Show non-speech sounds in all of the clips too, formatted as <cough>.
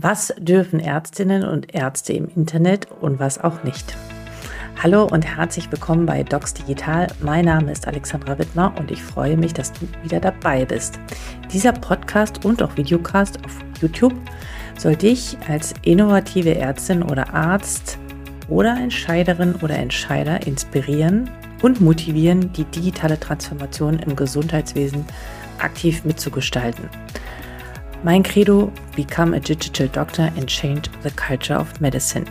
Was dürfen Ärztinnen und Ärzte im Internet und was auch nicht? Hallo und herzlich willkommen bei Docs Digital. Mein Name ist Alexandra Wittmer und ich freue mich, dass du wieder dabei bist. Dieser Podcast und auch Videocast auf YouTube soll dich als innovative Ärztin oder Arzt oder Entscheiderin oder Entscheider inspirieren und motivieren, die digitale Transformation im Gesundheitswesen aktiv mitzugestalten. Mein Credo, Become a Digital Doctor and Change the Culture of Medicine.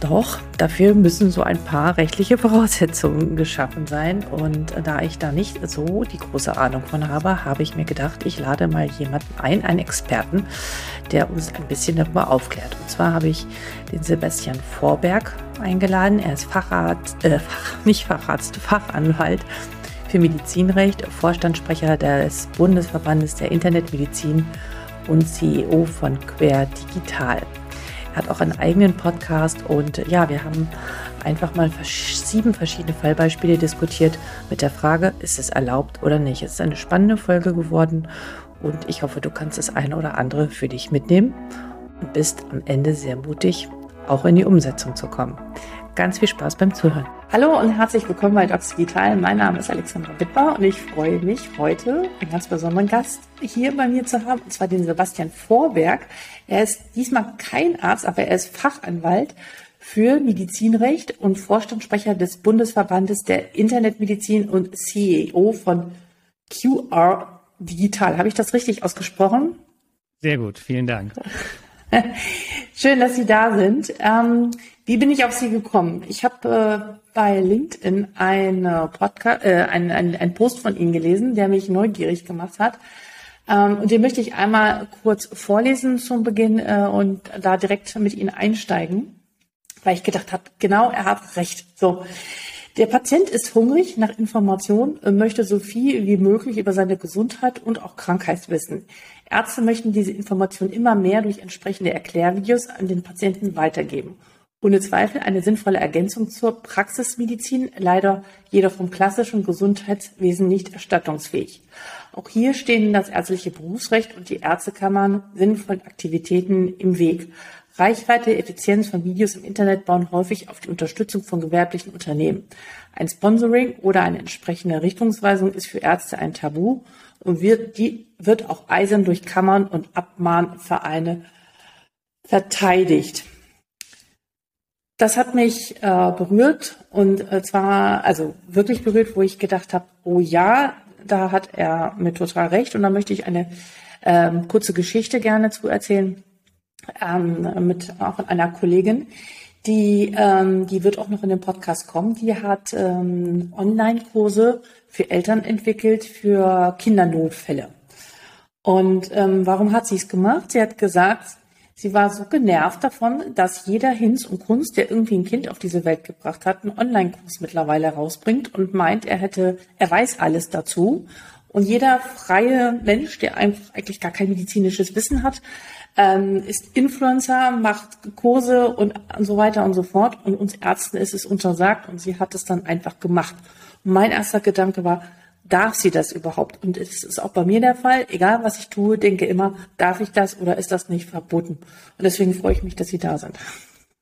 Doch dafür müssen so ein paar rechtliche <laughs> Voraussetzungen geschaffen sein. Und da ich da nicht so die große Ahnung von habe, habe ich mir gedacht, ich lade mal jemanden ein, einen Experten, der uns ein bisschen darüber aufklärt. Und zwar habe ich den Sebastian Vorberg eingeladen. Er ist Facharzt, äh, nicht Facharzt, Fachanwalt für Medizinrecht, Vorstandssprecher des Bundesverbandes der Internetmedizin und CEO von Quer Digital. Er hat auch einen eigenen Podcast und ja, wir haben einfach mal sieben verschiedene Fallbeispiele diskutiert mit der Frage, ist es erlaubt oder nicht. Es ist eine spannende Folge geworden und ich hoffe, du kannst das eine oder andere für dich mitnehmen und bist am Ende sehr mutig, auch in die Umsetzung zu kommen. Ganz viel Spaß beim Zuhören. Hallo und herzlich willkommen bei Docs Digital. Mein Name ist Alexandra Wittbar und ich freue mich heute einen ganz besonderen Gast hier bei mir zu haben, und zwar den Sebastian Vorberg. Er ist diesmal kein Arzt, aber er ist Fachanwalt für Medizinrecht und Vorstandssprecher des Bundesverbandes der Internetmedizin und CEO von QR Digital. Habe ich das richtig ausgesprochen? Sehr gut, vielen Dank. <laughs> Schön, dass Sie da sind. Ähm, wie bin ich auf Sie gekommen? Ich habe äh, bei LinkedIn eine Podcast, äh, ein, ein, ein Post von Ihnen gelesen, der mich neugierig gemacht hat. Ähm, und den möchte ich einmal kurz vorlesen zum Beginn äh, und da direkt mit Ihnen einsteigen, weil ich gedacht habe, genau, er hat recht. So. Der Patient ist hungrig nach Information, möchte so viel wie möglich über seine Gesundheit und auch Krankheit wissen. Ärzte möchten diese Information immer mehr durch entsprechende Erklärvideos an den Patienten weitergeben. Ohne Zweifel eine sinnvolle Ergänzung zur Praxismedizin, leider jedoch vom klassischen Gesundheitswesen nicht erstattungsfähig. Auch hier stehen das ärztliche Berufsrecht und die Ärztekammern sinnvollen Aktivitäten im Weg. Reichweite, Effizienz von Videos im Internet bauen häufig auf die Unterstützung von gewerblichen Unternehmen. Ein Sponsoring oder eine entsprechende Richtungsweisung ist für Ärzte ein Tabu und wird, die wird auch eisern durch Kammern und Abmahnvereine verteidigt. Das hat mich äh, berührt und äh, zwar, also wirklich berührt, wo ich gedacht habe, oh ja, da hat er mit total recht und da möchte ich eine ähm, kurze Geschichte gerne zu erzählen ähm, mit auch einer Kollegin, die, ähm, die wird auch noch in den Podcast kommen. Die hat ähm, Online-Kurse für Eltern entwickelt für Kindernotfälle. Und ähm, warum hat sie es gemacht? Sie hat gesagt, sie war so genervt davon, dass jeder Hinz und Kunst, der irgendwie ein Kind auf diese Welt gebracht hat, einen Online-Kurs mittlerweile rausbringt und meint, er hätte, er weiß alles dazu. Und jeder freie Mensch, der eigentlich gar kein medizinisches Wissen hat, ähm, ist Influencer, macht Kurse und, und so weiter und so fort. Und uns Ärzten ist es untersagt und sie hat es dann einfach gemacht. Und mein erster Gedanke war, darf sie das überhaupt? Und es ist auch bei mir der Fall. Egal was ich tue, denke immer, darf ich das oder ist das nicht verboten? Und deswegen freue ich mich, dass Sie da sind.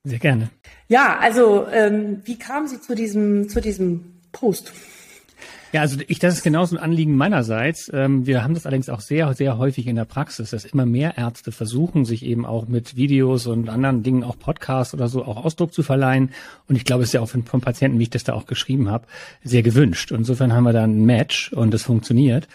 Sehr gerne. Ja, also ähm, wie kam Sie zu diesem zu diesem Post? Ja, also ich, das ist genauso ein Anliegen meinerseits. Ähm, wir haben das allerdings auch sehr, sehr häufig in der Praxis, dass immer mehr Ärzte versuchen, sich eben auch mit Videos und anderen Dingen, auch Podcasts oder so, auch Ausdruck zu verleihen. Und ich glaube, es ist ja auch vom Patienten, wie ich das da auch geschrieben habe, sehr gewünscht. insofern haben wir da ein Match und es funktioniert.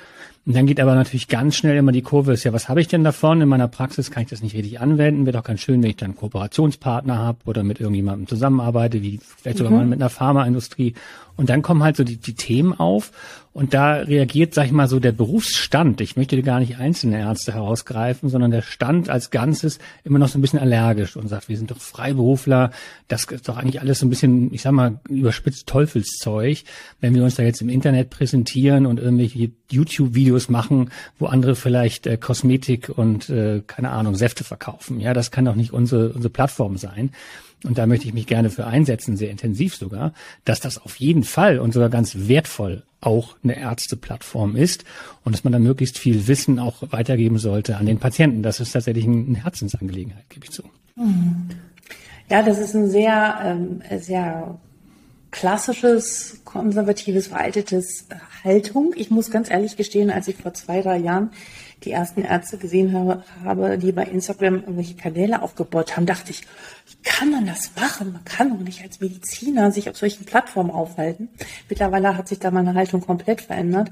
Und dann geht aber natürlich ganz schnell immer die Kurve, ist ja, was habe ich denn davon? In meiner Praxis kann ich das nicht richtig anwenden. Wäre doch ganz schön, wenn ich dann einen Kooperationspartner habe oder mit irgendjemandem zusammenarbeite, wie vielleicht sogar mhm. mal mit einer Pharmaindustrie. Und dann kommen halt so die, die Themen auf und da reagiert, sag ich mal, so der Berufsstand. Ich möchte gar nicht einzelne Ärzte herausgreifen, sondern der Stand als Ganzes immer noch so ein bisschen allergisch und sagt, wir sind doch Freiberufler. Das ist doch eigentlich alles so ein bisschen, ich sag mal, überspitzt Teufelszeug. Wenn wir uns da jetzt im Internet präsentieren und irgendwelche YouTube-Videos machen, wo andere vielleicht äh, Kosmetik und, äh, keine Ahnung, Säfte verkaufen. Ja, das kann doch nicht unsere, unsere Plattform sein. Und da möchte ich mich gerne für einsetzen, sehr intensiv sogar, dass das auf jeden Fall und sogar ganz wertvoll auch eine Ärzteplattform ist und dass man da möglichst viel Wissen auch weitergeben sollte an den Patienten. Das ist tatsächlich eine Herzensangelegenheit, gebe ich zu. Ja, das ist ein sehr, ähm, sehr klassisches, konservatives, veraltetes Haltung. Ich muss ganz ehrlich gestehen, als ich vor zwei, drei Jahren die ersten Ärzte gesehen habe, habe, die bei Instagram irgendwelche Kanäle aufgebaut haben, dachte ich, wie kann man das machen? Man kann doch nicht als Mediziner sich auf solchen Plattformen aufhalten. Mittlerweile hat sich da meine Haltung komplett verändert,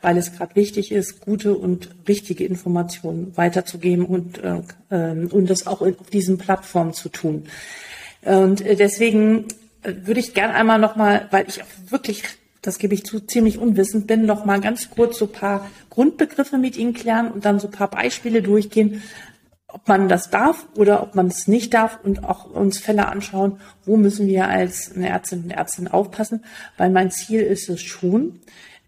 weil es gerade wichtig ist, gute und richtige Informationen weiterzugeben und, äh, ähm, und das auch auf diesen Plattformen zu tun. Und äh, deswegen würde ich gern einmal nochmal, weil ich wirklich, das gebe ich zu, ziemlich unwissend bin, noch mal ganz kurz so paar Grundbegriffe mit Ihnen klären und dann so paar Beispiele durchgehen, ob man das darf oder ob man es nicht darf und auch uns Fälle anschauen, wo müssen wir als eine Ärztin und Ärztin aufpassen, weil mein Ziel ist es schon,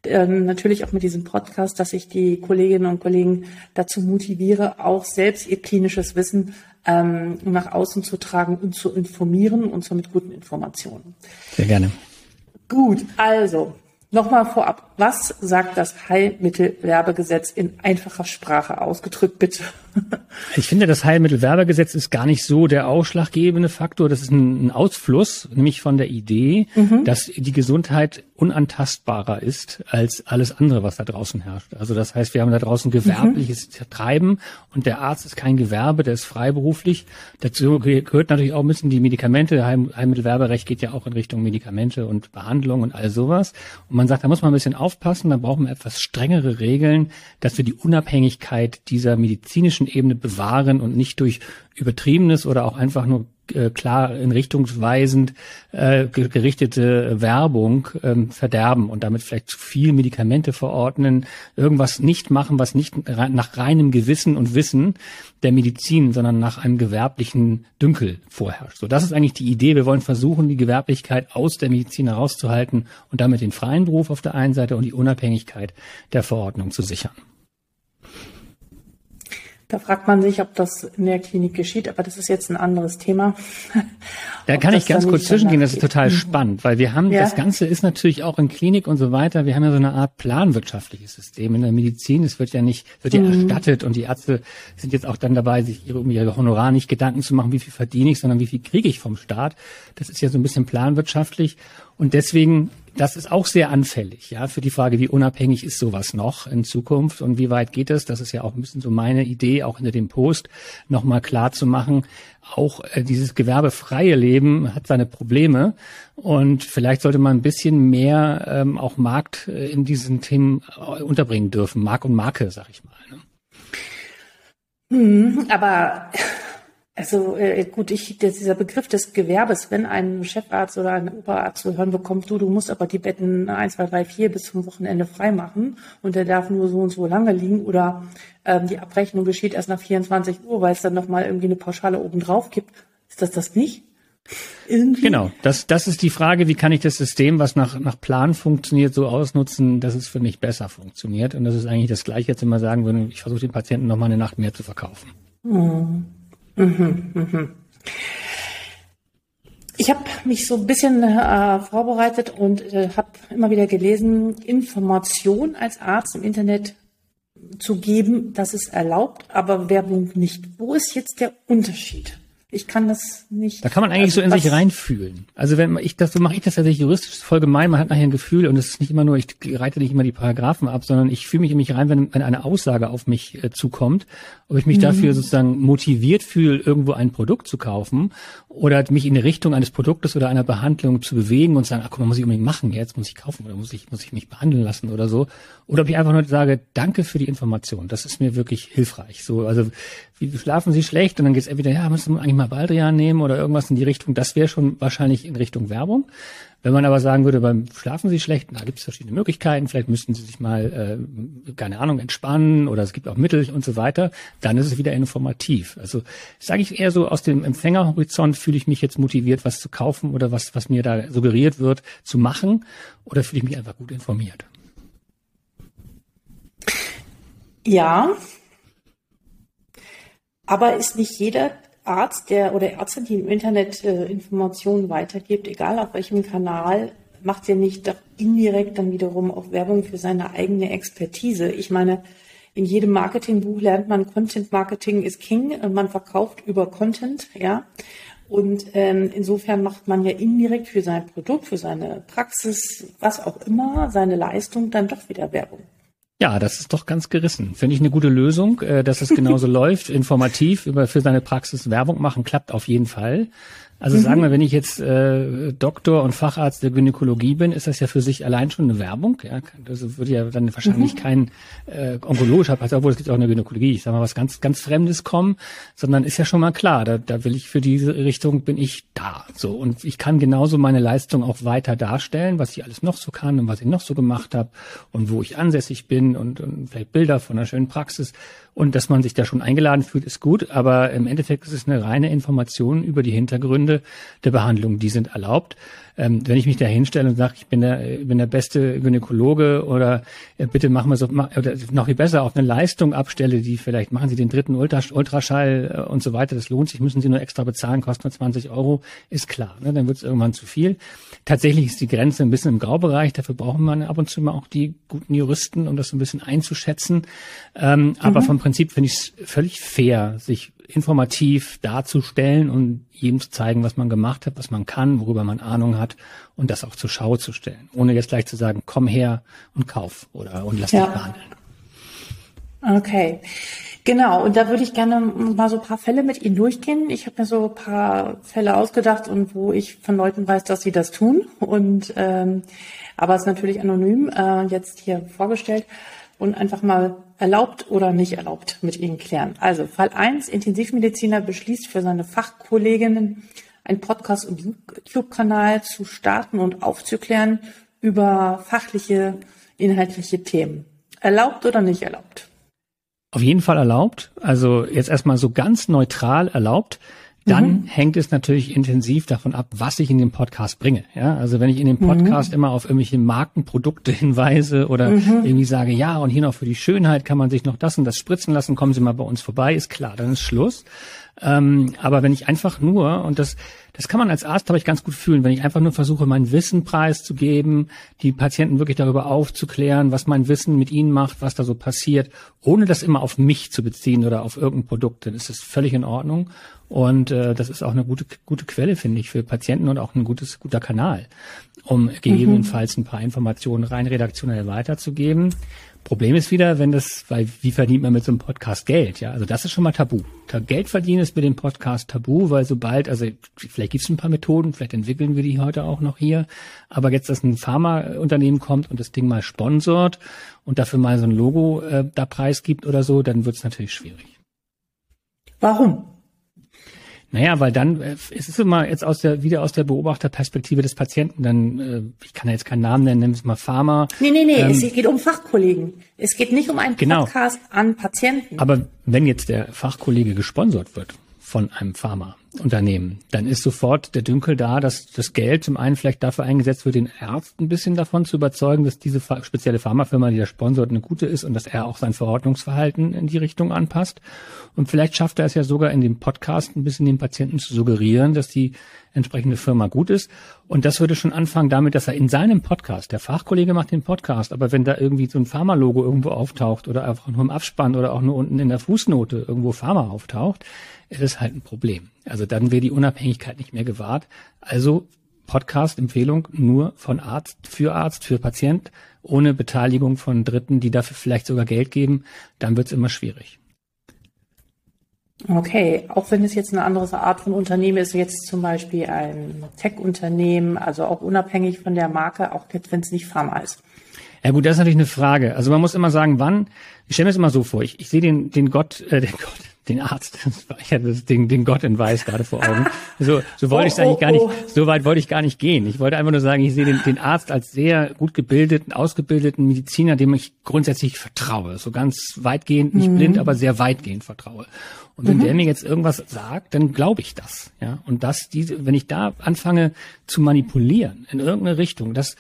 ähm, natürlich auch mit diesem Podcast, dass ich die Kolleginnen und Kollegen dazu motiviere, auch selbst ihr klinisches Wissen ähm, nach außen zu tragen und zu informieren und zwar mit guten Informationen. Sehr gerne. Gut, also Nochmal vorab, was sagt das Heilmittelwerbegesetz in einfacher Sprache ausgedrückt, bitte? Ich finde, das Heilmittelwerbegesetz ist gar nicht so der ausschlaggebende Faktor. Das ist ein, Ausfluss, nämlich von der Idee, mhm. dass die Gesundheit unantastbarer ist als alles andere, was da draußen herrscht. Also das heißt, wir haben da draußen gewerbliches mhm. Treiben und der Arzt ist kein Gewerbe, der ist freiberuflich. Dazu gehört natürlich auch ein bisschen die Medikamente. Heilmittelwerberecht geht ja auch in Richtung Medikamente und Behandlung und all sowas. Und man sagt, da muss man ein bisschen aufpassen, da brauchen wir etwas strengere Regeln, dass wir die Unabhängigkeit dieser medizinischen Ebene bewahren und nicht durch übertriebenes oder auch einfach nur äh, klar in richtungsweisend äh, gerichtete Werbung ähm, verderben und damit vielleicht zu viel Medikamente verordnen, irgendwas nicht machen, was nicht nach reinem Gewissen und Wissen der Medizin, sondern nach einem gewerblichen Dünkel vorherrscht. So, das ist eigentlich die Idee. Wir wollen versuchen, die Gewerblichkeit aus der Medizin herauszuhalten und damit den freien Beruf auf der einen Seite und die Unabhängigkeit der Verordnung zu sichern. Da fragt man sich, ob das in der Klinik geschieht, aber das ist jetzt ein anderes Thema. Da kann ich ganz kurz zwischengehen, das ist total mhm. spannend, weil wir haben, ja. das Ganze ist natürlich auch in Klinik und so weiter, wir haben ja so eine Art planwirtschaftliches System in der Medizin. Es wird ja nicht, wird ja mhm. erstattet und die Ärzte sind jetzt auch dann dabei, sich ihre, um ihre Honorar nicht Gedanken zu machen, wie viel verdiene ich, sondern wie viel kriege ich vom Staat. Das ist ja so ein bisschen planwirtschaftlich und deswegen das ist auch sehr anfällig, ja, für die Frage, wie unabhängig ist sowas noch in Zukunft und wie weit geht es? Das ist ja auch ein bisschen so meine Idee, auch hinter dem Post nochmal klar zu machen. Auch äh, dieses gewerbefreie Leben hat seine Probleme und vielleicht sollte man ein bisschen mehr ähm, auch Markt äh, in diesen Themen äh, unterbringen dürfen, Mark und Marke, sag ich mal. Ne? Hm, aber also äh, gut, ich, dieser Begriff des Gewerbes, wenn ein Chefarzt oder ein Oberarzt zu hören bekommt, du, du musst aber die Betten 1, 2, 3, 4 bis zum Wochenende frei machen und der darf nur so und so lange liegen oder ähm, die Abrechnung geschieht erst nach 24 Uhr, weil es dann nochmal irgendwie eine Pauschale oben drauf gibt. Ist das das nicht? Irgendwie? Genau, das, das ist die Frage, wie kann ich das System, was nach, nach Plan funktioniert, so ausnutzen, dass es für mich besser funktioniert. Und das ist eigentlich das Gleiche, jetzt immer sagen würden, ich versuche den Patienten nochmal eine Nacht mehr zu verkaufen. Mhm. Mhm, mhm. Ich habe mich so ein bisschen äh, vorbereitet und äh, habe immer wieder gelesen, Information als Arzt im Internet zu geben, das ist erlaubt, aber Werbung nicht. Wo ist jetzt der Unterschied? Ich kann das nicht. Da kann man eigentlich also, so in sich reinfühlen. Also wenn ich das, so mache ich das tatsächlich juristisch voll gemein. Man hat nachher ein Gefühl und es ist nicht immer nur, ich reite nicht immer die Paragraphen ab, sondern ich fühle mich in mich rein, wenn, wenn eine Aussage auf mich äh, zukommt, ob ich mich mhm. dafür sozusagen motiviert fühle, irgendwo ein Produkt zu kaufen oder mich in die Richtung eines Produktes oder einer Behandlung zu bewegen und sagen, ach guck mal, muss ich unbedingt machen, jetzt muss ich kaufen oder muss ich, muss ich mich behandeln lassen oder so. Oder ob ich einfach nur sage, danke für die Information. Das ist mir wirklich hilfreich. So, also wie schlafen Sie schlecht? Und dann geht's entweder, ja, müssen wir eigentlich mal Baldrian nehmen oder irgendwas in die Richtung. Das wäre schon wahrscheinlich in Richtung Werbung. Wenn man aber sagen würde, beim Schlafen Sie schlecht, da gibt es verschiedene Möglichkeiten, vielleicht müssten Sie sich mal, äh, keine Ahnung, entspannen oder es gibt auch Mittel und so weiter, dann ist es wieder informativ. Also sage ich eher so, aus dem Empfängerhorizont fühle ich mich jetzt motiviert, was zu kaufen oder was, was mir da suggeriert wird, zu machen oder fühle ich mich einfach gut informiert. Ja, aber ist nicht jeder Arzt, der oder Ärztin, die im Internet äh, Informationen weitergibt, egal auf welchem Kanal, macht ja nicht indirekt dann wiederum auch Werbung für seine eigene Expertise. Ich meine, in jedem Marketingbuch lernt man, Content Marketing ist King. Man verkauft über Content, ja. Und ähm, insofern macht man ja indirekt für sein Produkt, für seine Praxis, was auch immer, seine Leistung dann doch wieder Werbung. Ja, das ist doch ganz gerissen. Finde ich eine gute Lösung, äh, dass es genauso <laughs> läuft, informativ über für seine Praxis Werbung machen, klappt auf jeden Fall. Also mhm. sagen wir, wenn ich jetzt äh, Doktor und Facharzt der Gynäkologie bin, ist das ja für sich allein schon eine Werbung. Ja, das würde ja dann wahrscheinlich mhm. kein äh, onkologischer Patient, obwohl es gibt auch eine Gynäkologie, ich sage mal was ganz ganz Fremdes kommen, sondern ist ja schon mal klar, da, da will ich für diese Richtung bin ich da. So und ich kann genauso meine Leistung auch weiter darstellen, was ich alles noch so kann und was ich noch so gemacht habe und wo ich ansässig bin und, und vielleicht Bilder von einer schönen Praxis. Und dass man sich da schon eingeladen fühlt, ist gut, aber im Endeffekt ist es eine reine Information über die Hintergründe der Behandlung. Die sind erlaubt. Ähm, wenn ich mich da hinstelle und sage, ich bin der, ich bin der beste Gynäkologe oder äh, bitte machen wir so, oder noch viel besser, auf eine Leistung abstelle, die vielleicht machen Sie den dritten Ultras Ultraschall äh, und so weiter, das lohnt sich, müssen Sie nur extra bezahlen, kostet nur 20 Euro, ist klar. Ne? Dann wird es irgendwann zu viel. Tatsächlich ist die Grenze ein bisschen im Graubereich, dafür brauchen wir ab und zu mal auch die guten Juristen, um das so ein bisschen einzuschätzen. Ähm, mhm. Aber vom Prinzip finde ich es völlig fair, sich informativ darzustellen und jedem zu zeigen, was man gemacht hat, was man kann, worüber man Ahnung hat und das auch zur Schau zu stellen. Ohne jetzt gleich zu sagen, komm her und kauf oder und lass ja. dich behandeln. Okay. Genau, und da würde ich gerne mal so ein paar Fälle mit Ihnen durchgehen. Ich habe mir so ein paar Fälle ausgedacht und wo ich von Leuten weiß, dass sie das tun. Und ähm, aber es ist natürlich anonym äh, jetzt hier vorgestellt und einfach mal erlaubt oder nicht erlaubt mit Ihnen klären. Also Fall 1, Intensivmediziner beschließt für seine Fachkolleginnen einen Podcast- und YouTube-Kanal zu starten und aufzuklären über fachliche, inhaltliche Themen. Erlaubt oder nicht erlaubt? Auf jeden Fall erlaubt. Also jetzt erstmal so ganz neutral erlaubt. Dann mhm. hängt es natürlich intensiv davon ab, was ich in den Podcast bringe. Ja, also wenn ich in dem mhm. Podcast mhm. immer auf irgendwelche Markenprodukte <laughs> hinweise oder mhm. irgendwie sage, ja, und hier noch für die Schönheit kann man sich noch das und das spritzen lassen, kommen Sie mal bei uns vorbei, ist klar, dann ist Schluss. Ähm, aber wenn ich einfach nur, und das, das kann man als Arzt, glaube ich, ganz gut fühlen, wenn ich einfach nur versuche, mein Wissen preiszugeben, die Patienten wirklich darüber aufzuklären, was mein Wissen mit ihnen macht, was da so passiert, ohne das immer auf mich zu beziehen oder auf irgendein Produkt, dann ist das völlig in Ordnung. Und äh, das ist auch eine gute, gute Quelle, finde ich, für Patienten und auch ein gutes, guter Kanal, um gegebenenfalls ein paar Informationen rein redaktionell weiterzugeben. Problem ist wieder, wenn das, weil wie verdient man mit so einem Podcast Geld? Ja, also das ist schon mal tabu. Geld verdienen ist mit dem Podcast tabu, weil sobald, also vielleicht gibt es ein paar Methoden, vielleicht entwickeln wir die heute auch noch hier, aber jetzt, dass ein Pharmaunternehmen kommt und das Ding mal sponsort und dafür mal so ein Logo äh, da preisgibt oder so, dann wird es natürlich schwierig. Warum? Naja, weil dann, äh, es ist immer jetzt aus der, wieder aus der Beobachterperspektive des Patienten, dann, äh, ich kann ja jetzt keinen Namen nennen, nennen wir es mal Pharma. Nee, nee, nee, ähm, es geht um Fachkollegen. Es geht nicht um einen genau. Podcast genau. an Patienten. Aber wenn jetzt der Fachkollege gesponsert wird von einem Pharma, Unternehmen. Dann ist sofort der Dünkel da, dass das Geld zum einen vielleicht dafür eingesetzt wird, den Arzt ein bisschen davon zu überzeugen, dass diese spezielle Pharmafirma, die der sponsort, eine gute ist und dass er auch sein Verordnungsverhalten in die Richtung anpasst. Und vielleicht schafft er es ja sogar in dem Podcast ein bisschen den Patienten zu suggerieren, dass die entsprechende Firma gut ist. Und das würde schon anfangen damit, dass er in seinem Podcast, der Fachkollege macht den Podcast, aber wenn da irgendwie so ein Pharma-Logo irgendwo auftaucht oder einfach nur im Abspann oder auch nur unten in der Fußnote irgendwo Pharma auftaucht, ist es halt ein Problem. Also dann wäre die Unabhängigkeit nicht mehr gewahrt. Also Podcast-Empfehlung nur von Arzt für Arzt, für Patient, ohne Beteiligung von Dritten, die dafür vielleicht sogar Geld geben, dann wird es immer schwierig. Okay, auch wenn es jetzt eine andere Art von Unternehmen ist, jetzt zum Beispiel ein Tech-Unternehmen, also auch unabhängig von der Marke, auch wenn es nicht Pharma ist. Ja gut, das ist natürlich eine Frage. Also man muss immer sagen, wann, ich stelle mir das immer so vor, ich, ich sehe den, den Gott, äh, den Gott, den Arzt, <laughs> ich hatte das Ding, den Gott in Weiß gerade vor Augen. So, so wollte oh, ich es eigentlich oh, gar nicht, oh. so weit wollte ich gar nicht gehen. Ich wollte einfach nur sagen, ich sehe den, den Arzt als sehr gut gebildeten, ausgebildeten Mediziner, dem ich grundsätzlich vertraue. So ganz weitgehend, nicht mhm. blind, aber sehr weitgehend vertraue. Und wenn mhm. der mir jetzt irgendwas sagt, dann glaube ich das. Ja, und das, diese, wenn ich da anfange zu manipulieren in irgendeine Richtung, das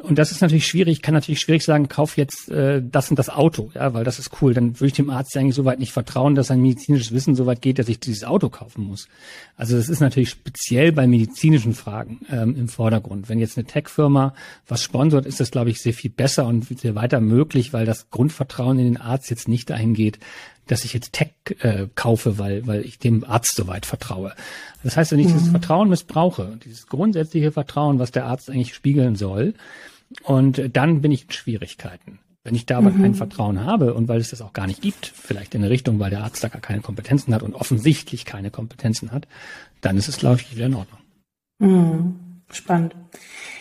Und das ist natürlich schwierig. Ich kann natürlich schwierig sagen, kauf jetzt äh, das und das Auto, ja, weil das ist cool. Dann würde ich dem Arzt eigentlich soweit nicht vertrauen, dass sein medizinisches Wissen so weit geht, dass ich dieses Auto kaufen muss. Also das ist natürlich speziell bei medizinischen Fragen ähm, im Vordergrund. Wenn jetzt eine Tech-Firma was sponsort, ist das, glaube ich, sehr viel besser und sehr weiter möglich, weil das Grundvertrauen in den Arzt jetzt nicht dahin geht, dass ich jetzt Tech äh, kaufe, weil, weil ich dem Arzt soweit vertraue. Das heißt, wenn ich mhm. dieses Vertrauen missbrauche, dieses grundsätzliche Vertrauen, was der Arzt eigentlich spiegeln soll, und dann bin ich in Schwierigkeiten. Wenn ich da aber mhm. kein Vertrauen habe und weil es das auch gar nicht gibt, vielleicht in eine Richtung, weil der Arzt da gar keine Kompetenzen hat und offensichtlich keine Kompetenzen hat, dann ist es, glaube ich, wieder in Ordnung. Mhm. Spannend.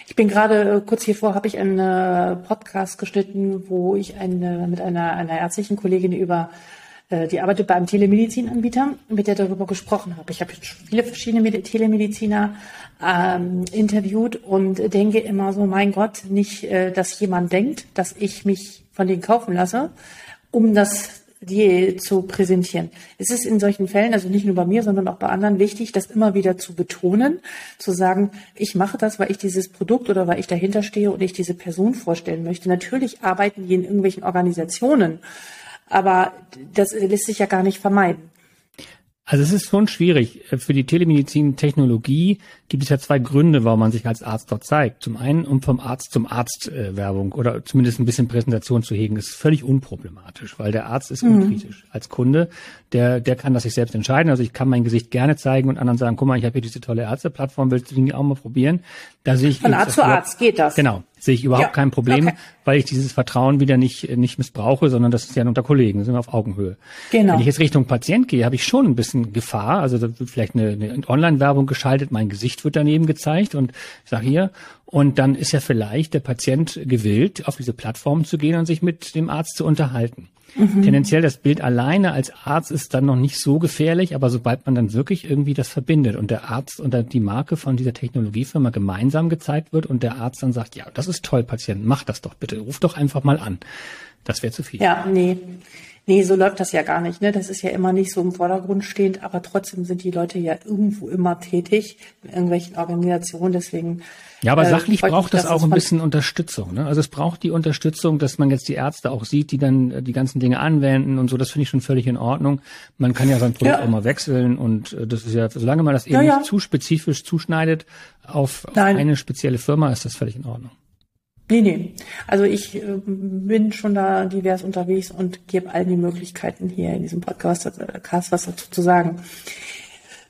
Ich bin gerade äh, kurz hiervor habe ich einen äh, Podcast geschnitten, wo ich eine, mit einer, einer ärztlichen Kollegin über äh, die arbeitet bei einem Telemedizinanbieter, mit der darüber gesprochen habe. Ich habe viele verschiedene Telemediziner ähm, interviewt und denke immer so, mein Gott, nicht, äh, dass jemand denkt, dass ich mich von denen kaufen lasse, um das die zu präsentieren. Es ist in solchen Fällen, also nicht nur bei mir, sondern auch bei anderen wichtig, das immer wieder zu betonen, zu sagen, ich mache das, weil ich dieses Produkt oder weil ich dahinter stehe und ich diese Person vorstellen möchte. Natürlich arbeiten die in irgendwelchen Organisationen, aber das lässt sich ja gar nicht vermeiden. Also es ist schon schwierig. Für die Telemedizin-Technologie gibt es ja zwei Gründe, warum man sich als Arzt dort zeigt. Zum einen, um vom Arzt zum Arzt äh, Werbung oder zumindest ein bisschen Präsentation zu hegen. Ist völlig unproblematisch, weil der Arzt ist mhm. unkritisch. Als Kunde, der, der kann das sich selbst entscheiden. Also ich kann mein Gesicht gerne zeigen und anderen sagen, guck mal, ich habe hier diese tolle Ärzteplattform, willst du die auch mal probieren? Da sehe ich Von Arzt zu Arzt geht das. Genau sehe ich überhaupt ja. kein Problem, okay. weil ich dieses Vertrauen wieder nicht, nicht missbrauche, sondern das ist ja unter Kollegen, sind wir auf Augenhöhe. Genau. Wenn ich jetzt Richtung Patient gehe, habe ich schon ein bisschen Gefahr. Also da wird vielleicht eine, eine Online-Werbung geschaltet, mein Gesicht wird daneben gezeigt und ich sage hier, und dann ist ja vielleicht der Patient gewillt, auf diese Plattform zu gehen und sich mit dem Arzt zu unterhalten. Mhm. Tendenziell das Bild alleine als Arzt ist dann noch nicht so gefährlich, aber sobald man dann wirklich irgendwie das verbindet und der Arzt und die Marke von dieser Technologiefirma gemeinsam gezeigt wird und der Arzt dann sagt, ja, das ist toll, Patient, mach das doch bitte, ruf doch einfach mal an. Das wäre zu viel. Ja, nee. Nee, so läuft das ja gar nicht. Ne? Das ist ja immer nicht so im Vordergrund stehend, aber trotzdem sind die Leute ja irgendwo immer tätig in irgendwelchen Organisationen. Deswegen ja, aber äh, sachlich äh, braucht das auch ein bisschen Unterstützung. Ne? Also es braucht die Unterstützung, dass man jetzt die Ärzte auch sieht, die dann äh, die ganzen Dinge anwenden und so. Das finde ich schon völlig in Ordnung. Man kann ja sein Produkt ja. auch mal wechseln und äh, das ist ja, solange man das eben ja, ja. nicht zu spezifisch zuschneidet auf, auf eine spezielle Firma, ist das völlig in Ordnung. Nee, nee. Also ich äh, bin schon da divers unterwegs und gebe allen die Möglichkeiten hier in diesem Podcast äh, Cast was dazu zu sagen.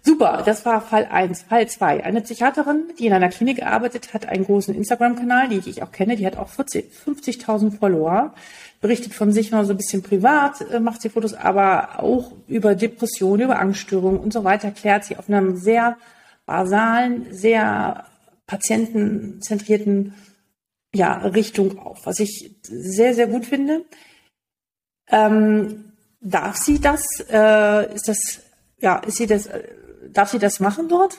Super, das war Fall eins. Fall zwei: Eine Psychiaterin, die in einer Klinik arbeitet, hat einen großen Instagram-Kanal, die ich auch kenne, die hat auch 50.000 Follower, berichtet von sich noch so ein bisschen privat, äh, macht sie Fotos, aber auch über Depressionen, über Angststörungen und so weiter, klärt sie auf einem sehr basalen, sehr patientenzentrierten ja, Richtung auf, was ich sehr, sehr gut finde. Ähm, darf sie das? Äh, ist das, ja, ist sie das, äh, darf sie das machen dort?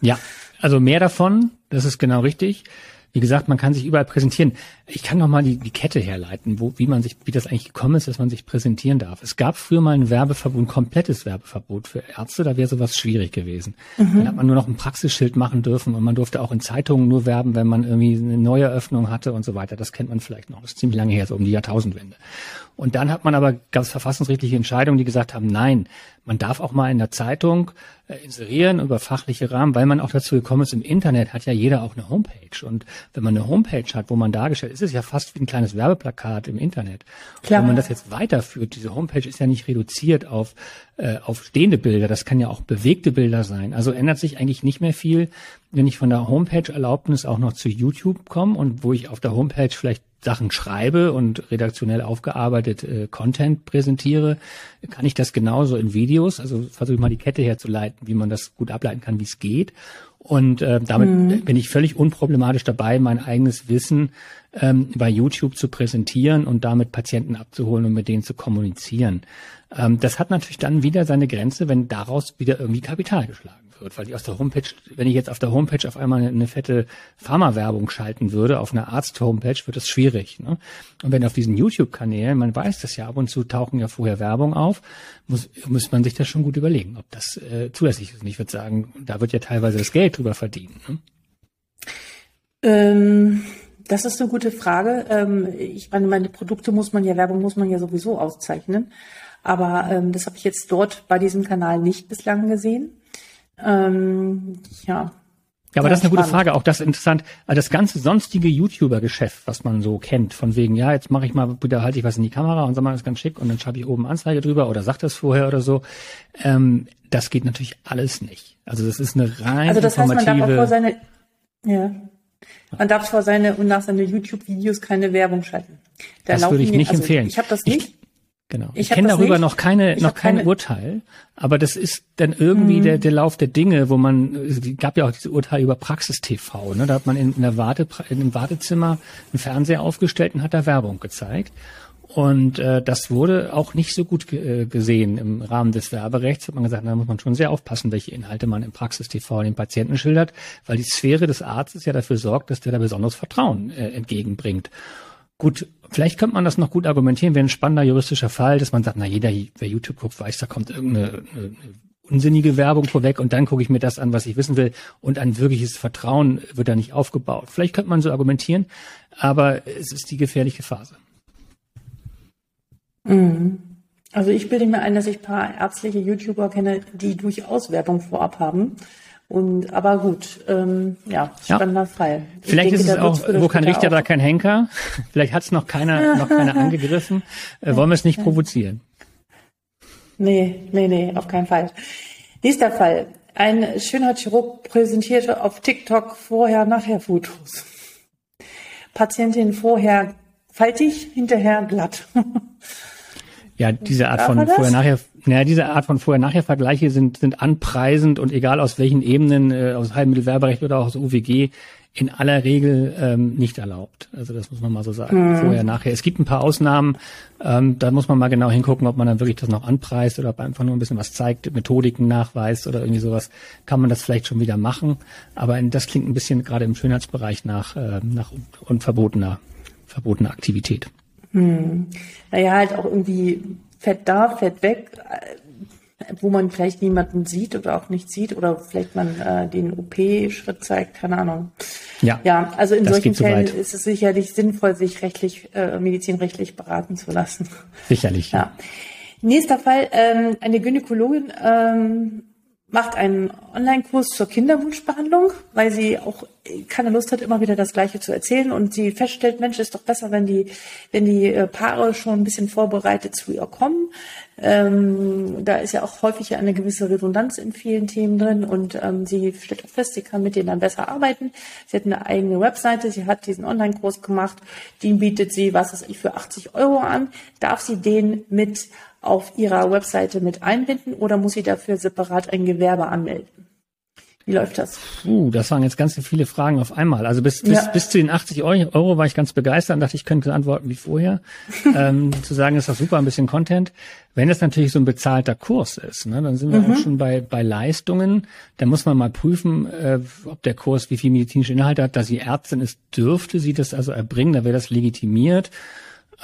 ja, also mehr davon, das ist genau richtig. Wie gesagt, man kann sich überall präsentieren. Ich kann noch mal die, die Kette herleiten, wo, wie man sich, wie das eigentlich gekommen ist, dass man sich präsentieren darf. Es gab früher mal ein Werbeverbot, ein komplettes Werbeverbot für Ärzte. Da wäre sowas schwierig gewesen. Mhm. Dann hat man nur noch ein Praxisschild machen dürfen und man durfte auch in Zeitungen nur werben, wenn man irgendwie eine neue Eröffnung hatte und so weiter. Das kennt man vielleicht noch. Das ist ziemlich lange her, so um die Jahrtausendwende. Und dann hat man aber ganz verfassungsrechtliche Entscheidungen, die gesagt haben, nein, man darf auch mal in der Zeitung äh, inserieren über fachliche Rahmen, weil man auch dazu gekommen ist, im Internet hat ja jeder auch eine Homepage. Und wenn man eine Homepage hat, wo man dargestellt, ist es ja fast wie ein kleines Werbeplakat im Internet. Klar. wenn man das jetzt weiterführt, diese Homepage ist ja nicht reduziert auf, äh, auf stehende Bilder, das kann ja auch bewegte Bilder sein. Also ändert sich eigentlich nicht mehr viel, wenn ich von der Homepage-Erlaubnis auch noch zu YouTube komme und wo ich auf der Homepage vielleicht Sachen schreibe und redaktionell aufgearbeitet äh, Content präsentiere, kann ich das genauso in Videos, also versuche ich mal die Kette herzuleiten, wie man das gut ableiten kann, wie es geht. Und äh, damit mhm. bin ich völlig unproblematisch dabei, mein eigenes Wissen ähm, bei YouTube zu präsentieren und damit Patienten abzuholen und mit denen zu kommunizieren. Ähm, das hat natürlich dann wieder seine Grenze, wenn daraus wieder irgendwie Kapital geschlagen wird, weil ich aus der Homepage, wenn ich jetzt auf der Homepage auf einmal eine, fette Pharma-Werbung schalten würde, auf einer Arzt-Homepage, wird das schwierig. Ne? Und wenn auf diesen YouTube-Kanälen, man weiß das ja, ab und zu tauchen ja vorher Werbung auf, muss, muss man sich das schon gut überlegen, ob das äh, zulässig ist. Und ich würde sagen, da wird ja teilweise das Geld drüber verdienen. Ne? Ähm Das ist eine gute Frage. Ähm, ich meine, meine Produkte muss man ja, Werbung muss man ja sowieso auszeichnen. Aber ähm, das habe ich jetzt dort bei diesem Kanal nicht bislang gesehen. Ähm, ja, ja, aber das ist eine spannend. gute Frage. Auch das ist interessant. Also das ganze sonstige YouTuber-Geschäft, was man so kennt, von wegen, ja, jetzt mache ich mal, wieder halte ich was in die Kamera und sag mal, das ist ganz schick und dann schreibe ich oben Anzeige drüber oder sag das vorher oder so. Ähm, das geht natürlich alles nicht. Also das ist eine rein Also das heißt, man darf auch vor seine, ja, man darf vor seine und nach seine YouTube-Videos keine Werbung schalten. Da das würde ich nicht also empfehlen. Ich habe das nicht. Ich, Genau. Ich, ich kenne darüber nicht. noch keine, ich noch kein keine... Urteil, aber das ist dann irgendwie hm. der, der Lauf der Dinge, wo man, es gab ja auch diese Urteile über Praxis TV, ne? Da hat man in, in der Warte, in einem Wartezimmer einen Fernseher aufgestellt und hat da Werbung gezeigt. Und äh, das wurde auch nicht so gut äh, gesehen im Rahmen des Werberechts. Hat man gesagt, da muss man schon sehr aufpassen, welche Inhalte man im Praxis-TV den Patienten schildert, weil die Sphäre des Arztes ja dafür sorgt, dass der da besonderes Vertrauen äh, entgegenbringt. Gut, vielleicht könnte man das noch gut argumentieren, wäre ein spannender juristischer Fall, dass man sagt, na jeder, wer YouTube guckt, weiß, da kommt irgendeine eine, unsinnige Werbung vorweg und dann gucke ich mir das an, was ich wissen will und ein wirkliches Vertrauen wird da nicht aufgebaut. Vielleicht könnte man so argumentieren, aber es ist die gefährliche Phase. Mhm. Also ich bilde mir ein, dass ich paar ärztliche YouTuber kenne, die durchaus Werbung vorab haben. Und aber gut, ähm, ja, spannender ja. Fall. Ich Vielleicht denke, ist es auch, wo kein Richter, da kein Henker. <laughs> Vielleicht hat es noch keiner, noch keiner <laughs> angegriffen. Äh, wollen wir es nicht provozieren? Nee, nee, nee, auf keinen Fall. Nächster Fall. Ein Schönheitschirurg präsentierte auf TikTok vorher-nachher-Fotos. Patientin vorher faltig, hinterher glatt. <laughs> Ja, diese Art von vorher-nachher, naja, diese Art von vorher-nachher-Vergleiche sind, sind anpreisend und egal aus welchen Ebenen, äh, aus Heilmittelwerberecht oder auch aus UWG, in aller Regel ähm, nicht erlaubt. Also das muss man mal so sagen. Mhm. Vorher, nachher. Es gibt ein paar Ausnahmen, ähm, da muss man mal genau hingucken, ob man dann wirklich das noch anpreist oder ob man einfach nur ein bisschen was zeigt, Methodiken nachweist oder irgendwie sowas, kann man das vielleicht schon wieder machen. Aber das klingt ein bisschen gerade im Schönheitsbereich nach, äh, nach unverbotener, verbotener Aktivität. Hm. Naja, halt auch irgendwie Fett da, Fett weg, äh, wo man vielleicht niemanden sieht oder auch nicht sieht oder vielleicht man äh, den OP-Schritt zeigt, keine Ahnung. Ja, ja also in solchen Fällen ist es sicherlich sinnvoll, sich rechtlich, äh, medizinrechtlich beraten zu lassen. Sicherlich. Ja. Nächster Fall, ähm, eine Gynäkologin ähm, macht einen Online-Kurs zur Kinderwunschbehandlung, weil sie auch keine Lust hat, immer wieder das Gleiche zu erzählen und sie feststellt, Mensch, ist doch besser, wenn die, wenn die äh, Paare schon ein bisschen vorbereitet zu ihr kommen. Ähm, da ist ja auch häufig eine gewisse Redundanz in vielen Themen drin und ähm, sie stellt auch fest, sie kann mit denen dann besser arbeiten. Sie hat eine eigene Webseite, sie hat diesen Online-Kurs gemacht, den bietet sie, was weiß ich, für 80 Euro an. Darf sie den mit auf ihrer Webseite mit einbinden oder muss sie dafür separat ein Gewerbe anmelden? Wie läuft das? Uh, das waren jetzt ganz viele Fragen auf einmal. Also bis, bis, ja. bis zu den 80 Euro war ich ganz begeistert und dachte, ich könnte antworten wie vorher. <laughs> ähm, zu sagen, ist doch super, ein bisschen Content. Wenn das natürlich so ein bezahlter Kurs ist, ne, dann sind wir mhm. auch schon bei, bei Leistungen. Da muss man mal prüfen, äh, ob der Kurs wie viel medizinische Inhalte hat. Da sie Ärztin ist, dürfte sie das also erbringen, da wäre das legitimiert.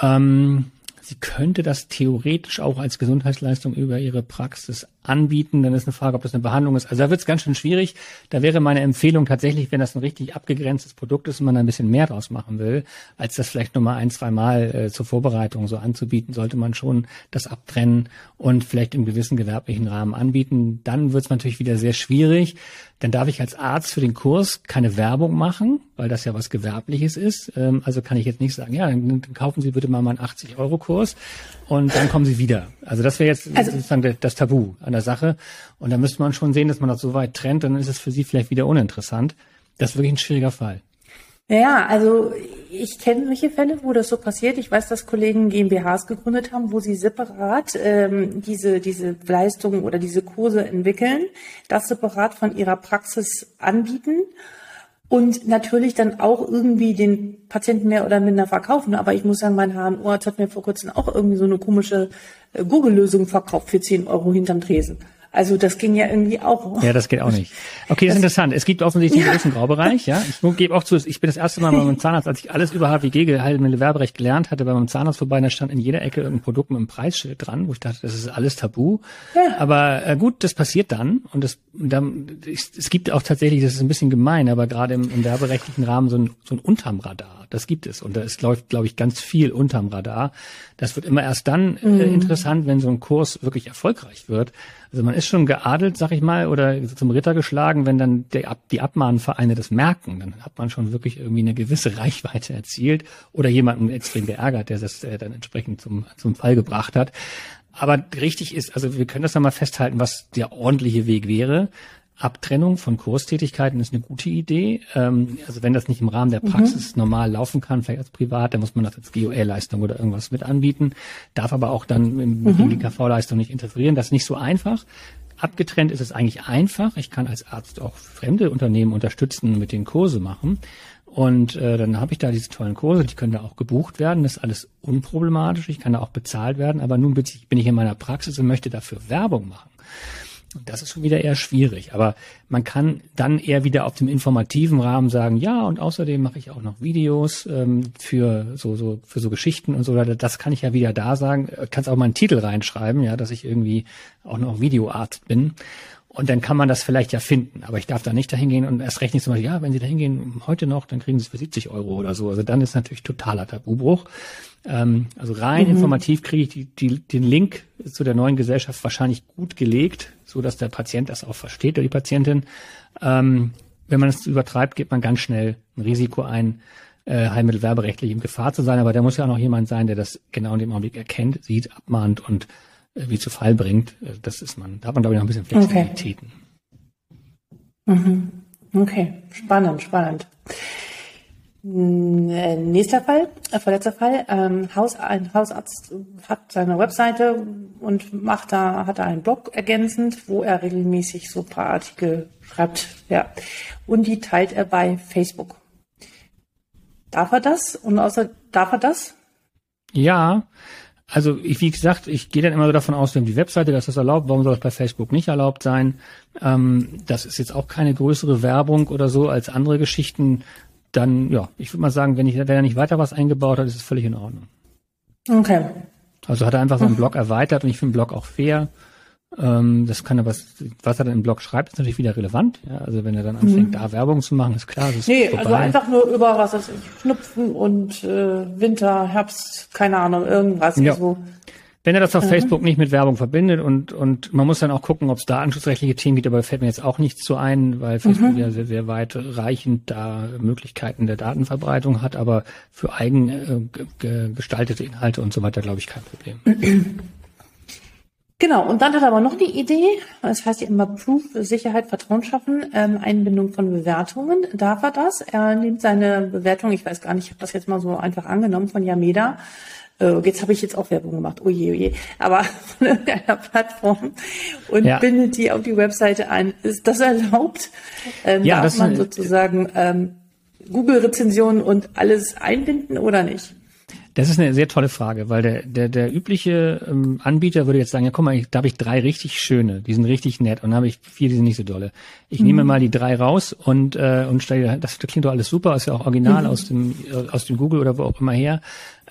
Ähm, sie könnte das theoretisch auch als Gesundheitsleistung über ihre Praxis anbieten. Dann ist eine Frage, ob das eine Behandlung ist. Also da wird es ganz schön schwierig. Da wäre meine Empfehlung tatsächlich, wenn das ein richtig abgegrenztes Produkt ist und man ein bisschen mehr draus machen will, als das vielleicht nur mal ein, zwei Mal äh, zur Vorbereitung so anzubieten, sollte man schon das abtrennen und vielleicht im gewissen gewerblichen Rahmen anbieten. Dann wird es natürlich wieder sehr schwierig. Dann darf ich als Arzt für den Kurs keine Werbung machen, weil das ja was Gewerbliches ist. Ähm, also kann ich jetzt nicht sagen, ja, dann, dann kaufen Sie bitte mal meinen 80-Euro-Kurs und dann kommen Sie wieder. Also das wäre jetzt also, sozusagen das Tabu an der Sache. Und da müsste man schon sehen, dass man das so weit trennt, dann ist es für Sie vielleicht wieder uninteressant. Das ist wirklich ein schwieriger Fall. Ja, also ich kenne solche Fälle, wo das so passiert. Ich weiß, dass Kollegen GmbHs gegründet haben, wo sie separat ähm, diese, diese Leistungen oder diese Kurse entwickeln, das separat von ihrer Praxis anbieten und natürlich dann auch irgendwie den Patienten mehr oder minder verkaufen. Aber ich muss sagen, mein HNO-Arzt hat mir vor kurzem auch irgendwie so eine komische äh, Google-Lösung verkauft für 10 Euro hinterm Tresen. Also das ging ja irgendwie auch. Ja, das geht auch nicht. Okay, das, ist interessant. Es gibt offensichtlich einen großen Graubereich, ja. Ich gebe auch zu, ich bin das erste Mal bei meinem <laughs> Zahnarzt, als ich alles über HWG, Heilmittelwerberecht gelernt hatte, bei meinem Zahnarzt vorbei, da stand in jeder Ecke irgendein Produkt mit einem Preisschild dran, wo ich dachte, das ist alles tabu. Ja. Aber äh, gut, das passiert dann und das, dann, ich, es gibt auch tatsächlich, das ist ein bisschen gemein, aber gerade im, im werberechtlichen Rahmen so ein, so ein unterm Radar. Das gibt es. Und da ist, läuft, glaube ich, ganz viel unterm Radar. Das wird immer erst dann äh, mhm. interessant, wenn so ein Kurs wirklich erfolgreich wird. Also man ist schon geadelt, sag ich mal, oder zum Ritter geschlagen, wenn dann die, die Abmahnvereine das merken. Dann hat man schon wirklich irgendwie eine gewisse <laughs> Reichweite erzielt oder jemanden extrem geärgert, der das äh, dann entsprechend zum, zum Fall gebracht hat. Aber richtig ist, also wir können das nochmal festhalten, was der ordentliche Weg wäre. Abtrennung von Kurstätigkeiten ist eine gute Idee. Ähm, also wenn das nicht im Rahmen der Praxis mhm. normal laufen kann, vielleicht als privat, dann muss man das als GOL-Leistung oder irgendwas mit anbieten, darf aber auch dann mit mhm. GKV-Leistung nicht interferieren. Das ist nicht so einfach. Abgetrennt ist es eigentlich einfach. Ich kann als Arzt auch fremde Unternehmen unterstützen, mit den Kurse machen. Und äh, dann habe ich da diese tollen Kurse, die können da auch gebucht werden. Das ist alles unproblematisch. Ich kann da auch bezahlt werden. Aber nun bin ich, bin ich in meiner Praxis und möchte dafür Werbung machen. Und das ist schon wieder eher schwierig. Aber man kann dann eher wieder auf dem informativen Rahmen sagen, ja, und außerdem mache ich auch noch Videos ähm, für so, so, für so Geschichten und so. Das kann ich ja wieder da sagen. Kannst auch mal einen Titel reinschreiben, ja, dass ich irgendwie auch noch Videoarzt bin. Und dann kann man das vielleicht ja finden. Aber ich darf da nicht dahin gehen und erst recht nicht zum Beispiel, ja, wenn Sie da hingehen heute noch, dann kriegen Sie es für 70 Euro oder so. Also dann ist natürlich totaler Tabubruch. Ähm, also rein mhm. informativ kriege ich die, die, den Link zu der neuen Gesellschaft wahrscheinlich gut gelegt, so dass der Patient das auch versteht oder die Patientin. Ähm, wenn man es übertreibt, geht man ganz schnell ein Risiko ein, äh, heilmittelwerberechtlich in Gefahr zu sein. Aber da muss ja auch noch jemand sein, der das genau in dem Augenblick erkennt, sieht, abmahnt und äh, wie zu Fall bringt. Äh, das ist man, da hat man glaube ich noch ein bisschen Flexibilitäten. Okay. Mhm. okay, spannend, spannend. Äh, nächster Fall, äh, vorletzter Fall. Ähm, Haus, ein Hausarzt hat seine Webseite und macht da, hat da einen Blog ergänzend, wo er regelmäßig so ein paar Artikel schreibt. Ja. Und die teilt er bei Facebook. Darf er das? Und außer, darf er das? Ja. Also ich, wie gesagt, ich gehe dann immer so davon aus, wenn die Webseite das ist erlaubt, warum soll es bei Facebook nicht erlaubt sein? Ähm, das ist jetzt auch keine größere Werbung oder so als andere Geschichten dann, ja, ich würde mal sagen, wenn, ich, wenn er nicht weiter was eingebaut hat, ist es völlig in Ordnung. Okay. Also hat er einfach seinen mhm. Blog erweitert und ich finde den Blog auch fair. Ähm, das kann er was, was er dann im Blog schreibt, ist natürlich wieder relevant. Ja, also wenn er dann anfängt, mhm. da Werbung zu machen, ist klar. Ist nee, vorbei. also einfach nur über was weiß ich, Schnupfen und äh, Winter, Herbst, keine Ahnung, irgendwas. Ja. So. Wenn er das auf mhm. Facebook nicht mit Werbung verbindet und, und man muss dann auch gucken, ob es da anschlussrechtliche Themen gibt, aber fällt mir jetzt auch nichts zu ein, weil Facebook mhm. ja sehr, sehr weit reichend da Möglichkeiten der Datenverbreitung hat, aber für eigen äh, gestaltete Inhalte und so weiter, glaube ich, kein Problem. Genau, und dann hat er aber noch die Idee, das heißt ja immer Proof, Sicherheit, Vertrauen schaffen, ähm, Einbindung von Bewertungen. Darf er das? Er nimmt seine Bewertung, ich weiß gar nicht, ich habe das jetzt mal so einfach angenommen von Yameda, jetzt habe ich jetzt auch Werbung gemacht, oje, oje, aber <laughs> von irgendeiner Plattform und ja. bindet die auf die Webseite ein. Ist das erlaubt? Ähm, ja, darf das man sozusagen ähm, Google-Rezensionen und alles einbinden oder nicht? Das ist eine sehr tolle Frage, weil der, der, der übliche ähm, Anbieter würde jetzt sagen, ja guck mal, da habe ich drei richtig schöne, die sind richtig nett und dann habe ich vier, die sind nicht so dolle. Ich mhm. nehme mal die drei raus und, äh, und stelle, das, das klingt doch alles super, ist ja auch original mhm. aus dem äh, aus dem Google oder wo auch immer her.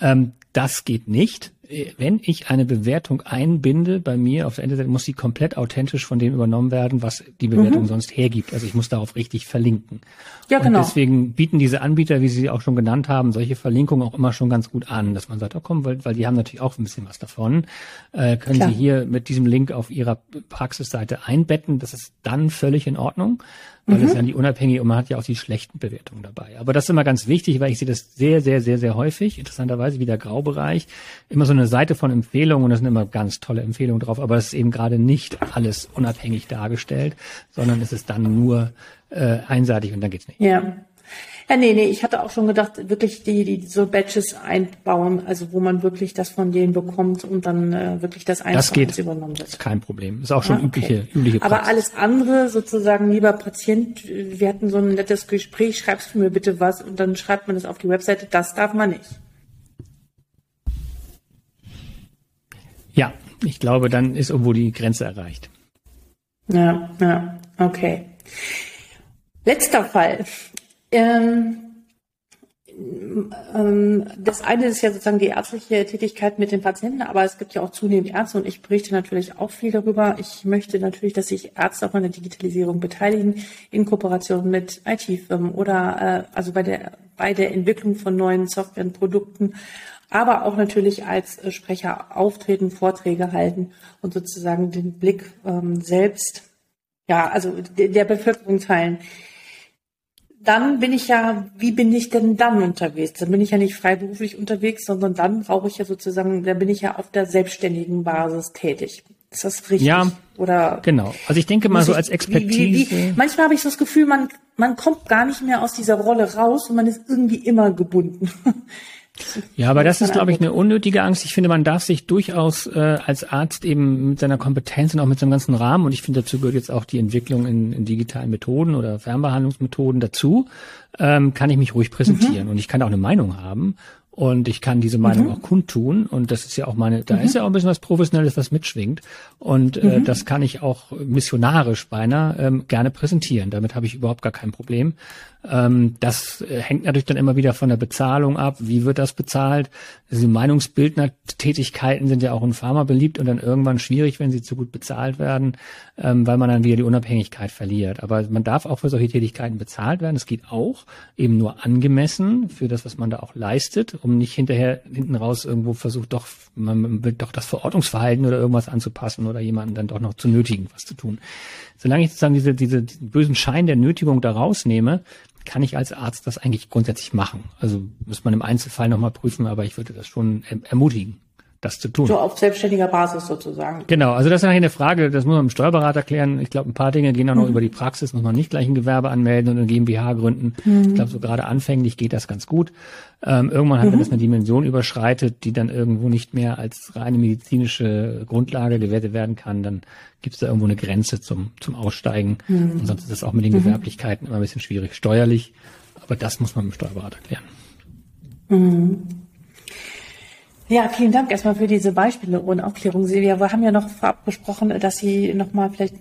Ähm, das geht nicht. Wenn ich eine Bewertung einbinde bei mir auf der Endseite, muss sie komplett authentisch von dem übernommen werden, was die Bewertung mhm. sonst hergibt. Also ich muss darauf richtig verlinken. Ja, genau. Und deswegen bieten diese Anbieter, wie Sie auch schon genannt haben, solche Verlinkungen auch immer schon ganz gut an, dass man sagt, oh komm, weil, weil die haben natürlich auch ein bisschen was davon, äh, können Klar. Sie hier mit diesem Link auf Ihrer Praxisseite einbetten. Das ist dann völlig in Ordnung weil mhm. es ja die unabhängige und man hat ja auch die schlechten Bewertungen dabei. Aber das ist immer ganz wichtig, weil ich sehe das sehr, sehr, sehr, sehr häufig, interessanterweise wie der Graubereich, immer so eine Seite von Empfehlungen und da sind immer ganz tolle Empfehlungen drauf, aber es ist eben gerade nicht alles unabhängig dargestellt, sondern es ist dann nur äh, einseitig und dann geht's nicht. Ja. Ja, nee, nee, ich hatte auch schon gedacht, wirklich die, die so Badges einbauen, also wo man wirklich das von denen bekommt und dann äh, wirklich das eins das geht. übernommen wird. Das ist kein Problem. Ist auch schon okay. übliche, übliche Praxis. Aber alles andere, sozusagen, lieber Patient, wir hatten so ein nettes Gespräch, schreibst du mir bitte was und dann schreibt man das auf die Webseite, das darf man nicht. Ja, ich glaube, dann ist irgendwo die Grenze erreicht. Ja, ja, okay. Letzter Fall. Ähm, ähm, das eine ist ja sozusagen die ärztliche Tätigkeit mit den Patienten, aber es gibt ja auch zunehmend Ärzte und ich berichte natürlich auch viel darüber. Ich möchte natürlich, dass sich Ärzte auch an der Digitalisierung beteiligen, in Kooperation mit IT-Firmen oder äh, also bei der, bei der Entwicklung von neuen Software und Produkten, aber auch natürlich als äh, Sprecher auftreten, Vorträge halten und sozusagen den Blick ähm, selbst, ja, also der, der Bevölkerung teilen dann bin ich ja, wie bin ich denn dann unterwegs? Dann bin ich ja nicht freiberuflich unterwegs, sondern dann brauche ich ja sozusagen, da bin ich ja auf der selbstständigen Basis tätig. Ist das richtig? Ja, oder genau. Also ich denke mal so als Expertise. Wie, wie, wie, manchmal habe ich so das Gefühl, man, man kommt gar nicht mehr aus dieser Rolle raus und man ist irgendwie immer gebunden. Ja, aber das ist, glaube ich, eine unnötige Angst. Ich finde, man darf sich durchaus äh, als Arzt eben mit seiner Kompetenz und auch mit seinem ganzen Rahmen, und ich finde, dazu gehört jetzt auch die Entwicklung in, in digitalen Methoden oder Fernbehandlungsmethoden dazu, ähm, kann ich mich ruhig präsentieren. Mhm. Und ich kann auch eine Meinung haben. Und ich kann diese Meinung mhm. auch kundtun. Und das ist ja auch meine, da mhm. ist ja auch ein bisschen was Professionelles, was mitschwingt. Und äh, mhm. das kann ich auch missionarisch beinahe ähm, gerne präsentieren. Damit habe ich überhaupt gar kein Problem. Ähm, das äh, hängt natürlich dann immer wieder von der Bezahlung ab. Wie wird das bezahlt? Also Meinungsbildner-Tätigkeiten sind ja auch in Pharma beliebt und dann irgendwann schwierig, wenn sie zu gut bezahlt werden, ähm, weil man dann wieder die Unabhängigkeit verliert. Aber man darf auch für solche Tätigkeiten bezahlt werden. Es geht auch eben nur angemessen für das, was man da auch leistet, um nicht hinterher hinten raus irgendwo versucht, doch man will doch das Verordnungsverhalten oder irgendwas anzupassen oder jemanden dann doch noch zu nötigen, was zu tun. Solange ich sozusagen diese, diese, diesen bösen Schein der Nötigung da rausnehme, kann ich als Arzt das eigentlich grundsätzlich machen. Also muss man im Einzelfall nochmal prüfen, aber ich würde das schon ermutigen das zu tun. So auf selbstständiger Basis sozusagen. Genau, also das ist eine Frage, das muss man mit dem Steuerberater klären. Ich glaube, ein paar Dinge gehen auch noch mhm. über die Praxis, muss man nicht gleich ein Gewerbe anmelden und eine GmbH gründen. Mhm. Ich glaube, so gerade anfänglich geht das ganz gut. Ähm, irgendwann hat, mhm. wenn das eine Dimension überschreitet, die dann irgendwo nicht mehr als reine medizinische Grundlage gewertet werden kann, dann gibt es da irgendwo eine Grenze zum, zum Aussteigen. Mhm. Und sonst ist es auch mit den mhm. Gewerblichkeiten immer ein bisschen schwierig steuerlich. Aber das muss man mit dem Steuerberater klären. Ja, vielen Dank erstmal für diese Beispiele und Aufklärung, Silvia. Wir haben ja noch vorab besprochen, dass Sie nochmal vielleicht